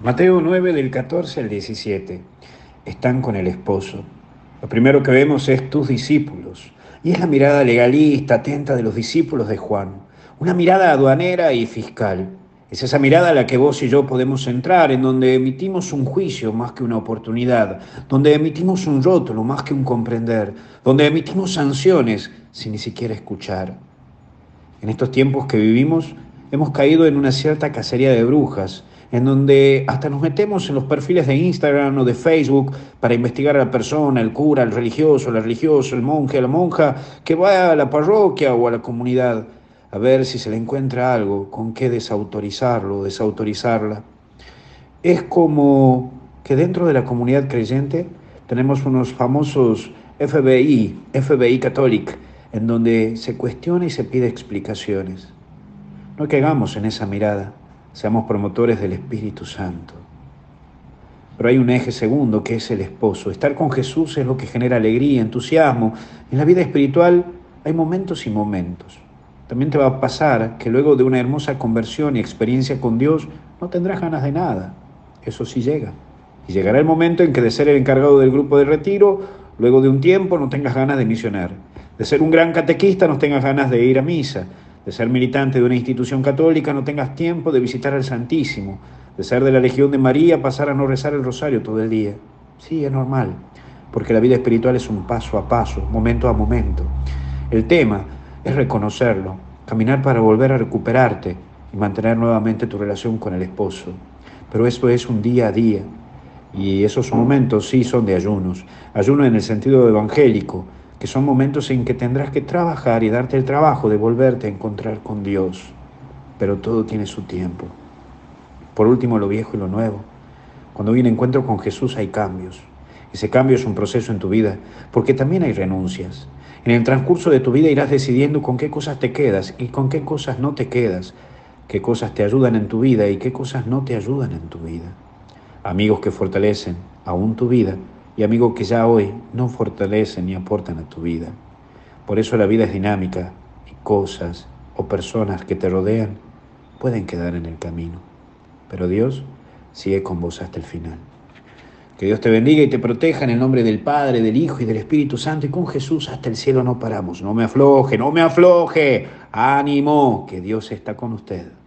Mateo 9 del 14 al 17. Están con el esposo. Lo primero que vemos es tus discípulos. Y es la mirada legalista, atenta de los discípulos de Juan. Una mirada aduanera y fiscal. Es esa mirada a la que vos y yo podemos entrar, en donde emitimos un juicio más que una oportunidad, donde emitimos un rótulo más que un comprender, donde emitimos sanciones sin ni siquiera escuchar. En estos tiempos que vivimos, hemos caído en una cierta cacería de brujas, en donde hasta nos metemos en los perfiles de Instagram o de Facebook para investigar a la persona, el cura, el religioso, el religioso, el monje, la monja, que va a la parroquia o a la comunidad, a ver si se le encuentra algo, con qué desautorizarlo o desautorizarla. Es como que dentro de la comunidad creyente tenemos unos famosos FBI, FBI Catholic, en donde se cuestiona y se pide explicaciones. No caigamos en esa mirada seamos promotores del Espíritu Santo. Pero hay un eje segundo que es el esposo. Estar con Jesús es lo que genera alegría, entusiasmo. En la vida espiritual hay momentos y momentos. También te va a pasar que luego de una hermosa conversión y experiencia con Dios no tendrás ganas de nada. Eso sí llega. Y llegará el momento en que de ser el encargado del grupo de retiro, luego de un tiempo no tengas ganas de misionar. De ser un gran catequista no tengas ganas de ir a misa de ser militante de una institución católica no tengas tiempo de visitar al Santísimo, de ser de la Legión de María pasar a no rezar el rosario todo el día. Sí, es normal, porque la vida espiritual es un paso a paso, momento a momento. El tema es reconocerlo, caminar para volver a recuperarte y mantener nuevamente tu relación con el esposo. Pero eso es un día a día. Y esos momentos sí son de ayunos. Ayuno en el sentido evangélico, que son momentos en que tendrás que trabajar y darte el trabajo de volverte a encontrar con Dios, pero todo tiene su tiempo. Por último, lo viejo y lo nuevo. Cuando un encuentro con Jesús hay cambios. Ese cambio es un proceso en tu vida, porque también hay renuncias. En el transcurso de tu vida irás decidiendo con qué cosas te quedas y con qué cosas no te quedas, qué cosas te ayudan en tu vida y qué cosas no te ayudan en tu vida. Amigos que fortalecen aún tu vida y amigos que ya hoy no fortalecen ni aportan a tu vida. Por eso la vida es dinámica y cosas o personas que te rodean pueden quedar en el camino. Pero Dios sigue con vos hasta el final. Que Dios te bendiga y te proteja en el nombre del Padre, del Hijo y del Espíritu Santo y con Jesús hasta el cielo no paramos. No me afloje, no me afloje. Ánimo, que Dios está con usted.